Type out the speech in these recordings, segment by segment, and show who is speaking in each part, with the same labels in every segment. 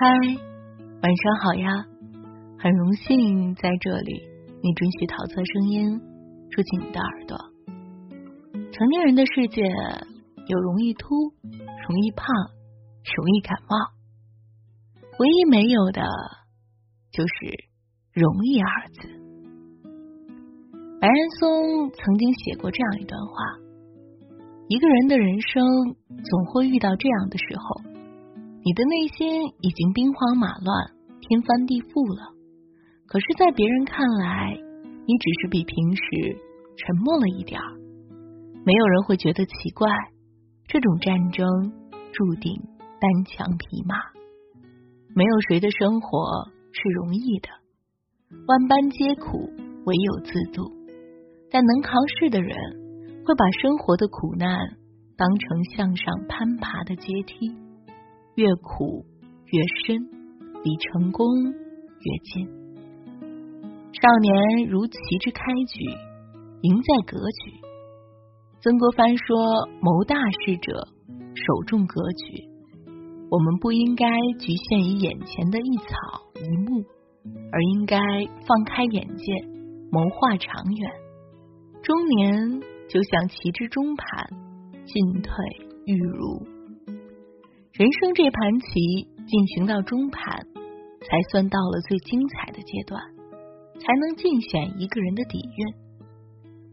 Speaker 1: 嗨，晚上好呀！很荣幸在这里，你准许桃色声音住进你的耳朵。成年人的世界有容易秃、容易胖、容易感冒，唯一没有的就是容易二字。白岩松曾经写过这样一段话：一个人的人生总会遇到这样的时候。你的内心已经兵荒马乱、天翻地覆了，可是，在别人看来，你只是比平时沉默了一点儿。没有人会觉得奇怪。这种战争注定单枪匹马，没有谁的生活是容易的。万般皆苦，唯有自渡。但能扛事的人，会把生活的苦难当成向上攀爬的阶梯。越苦越深，离成功越近。少年如旗之开举，赢在格局。曾国藩说：“谋大事者，首重格局。”我们不应该局限于眼前的一草一木，而应该放开眼界，谋划长远。中年就像棋之中盘，进退欲如。人生这盘棋进行到中盘，才算到了最精彩的阶段，才能尽显一个人的底蕴。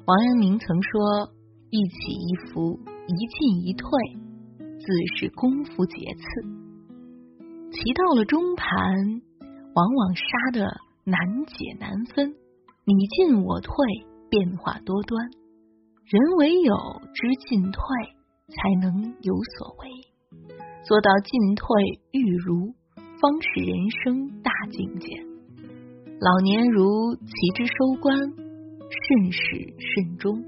Speaker 1: 王阳明曾说：“一起一伏，一进一退，自是功夫节次。”棋到了中盘，往往杀的难解难分，你进我退，变化多端。人唯有知进退，才能有所为。做到进退欲如，方是人生大境界。老年如其之收官，慎始慎终。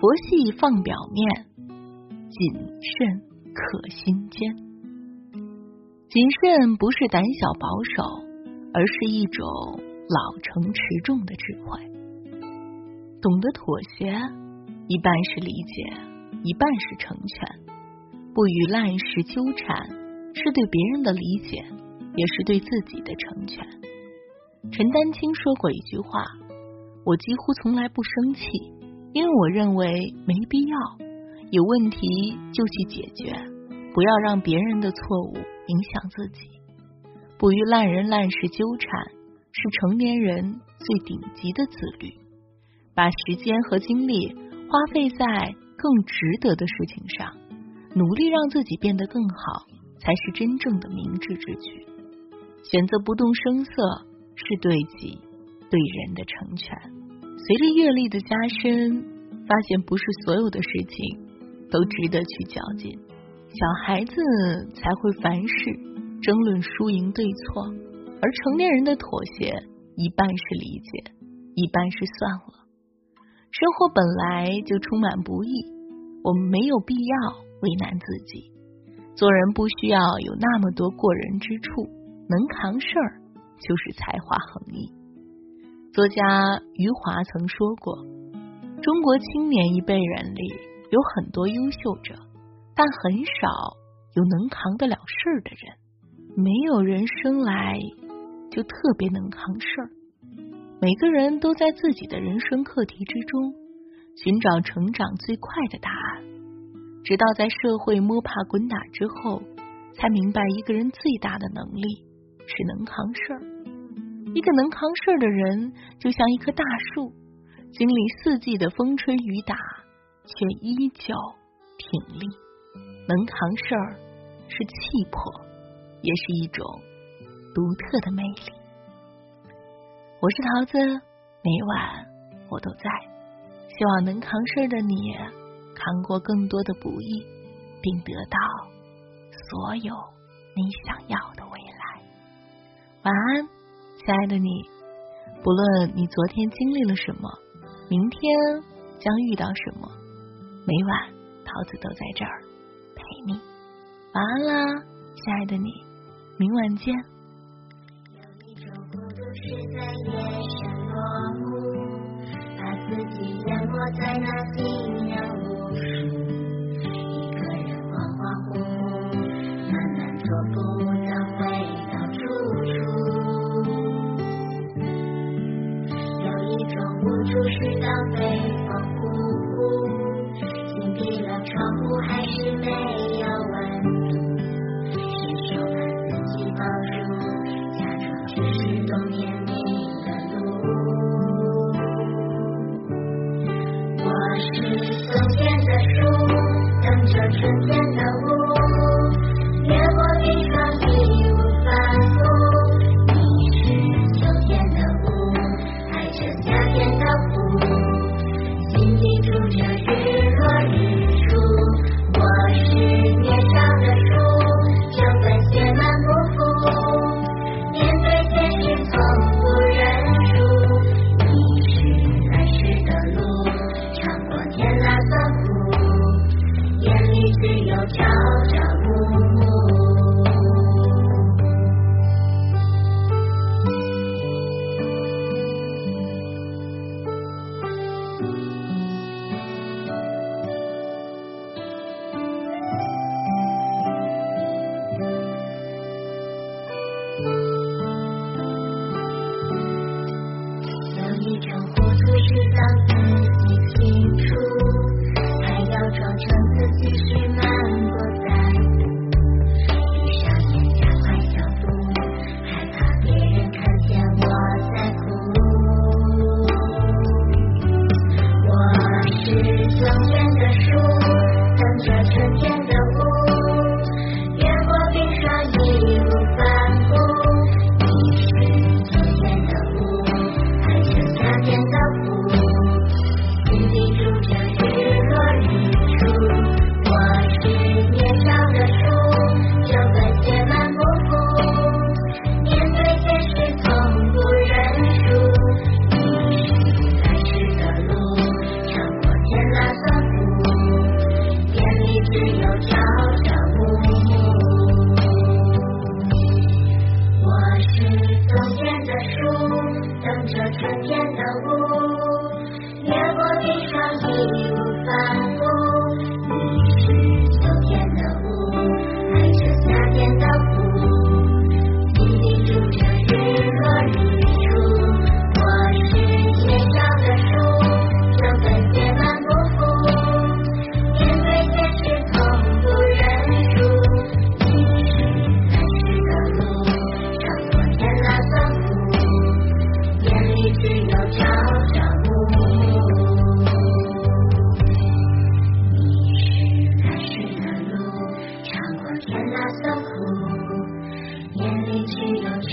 Speaker 1: 佛系放表面，谨慎可心间。谨慎不是胆小保守，而是一种老成持重的智慧。懂得妥协，一半是理解，一半是成全。不与烂事纠缠，是对别人的理解，也是对自己的成全。陈丹青说过一句话：“我几乎从来不生气，因为我认为没必要。有问题就去解决，不要让别人的错误影响自己。不与烂人烂事纠缠，是成年人最顶级的自律。把时间和精力花费在更值得的事情上。”努力让自己变得更好，才是真正的明智之举。选择不动声色，是对己、对人的成全。随着阅历的加深，发现不是所有的事情都值得去较劲。小孩子才会凡事争论输赢对错，而成年人的妥协，一半是理解，一半是算了。生活本来就充满不易，我们没有必要。为难自己，做人不需要有那么多过人之处，能扛事儿就是才华横溢。作家余华曾说过，中国青年一辈人里有很多优秀者，但很少有能扛得了事儿的人。没有人生来就特别能扛事儿，每个人都在自己的人生课题之中寻找成长最快的答案。直到在社会摸爬滚打之后，才明白一个人最大的能力是能扛事儿。一个能扛事儿的人，就像一棵大树，经历四季的风吹雨打，却依旧挺立。能扛事儿是气魄，也是一种独特的魅力。我是桃子，每晚我都在，希望能扛事儿的你。尝过更多的不易，并得到所有你想要的未来。晚安，亲爱的你。不论你昨天经历了什么，明天将遇到什么，每晚桃子都在这儿陪你。晚安啦，亲爱的你，明晚见。自己淹没在那夕阳无数，一个人恍恍惚惚，慢慢做
Speaker 2: 窗户还是没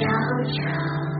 Speaker 2: 悄悄